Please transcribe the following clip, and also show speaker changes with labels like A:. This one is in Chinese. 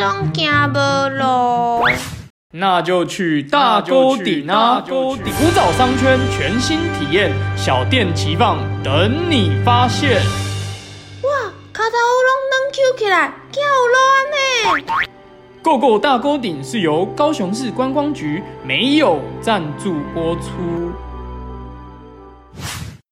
A: 拢行无路。
B: 那就去大沟顶啊！沟顶古早商圈全新体验，小店齐放，等你发现。
A: 哇，卡头乌龙能 Q 起来，叫乱呢！
B: 购购大沟顶是由高雄市观光局没有赞助播出。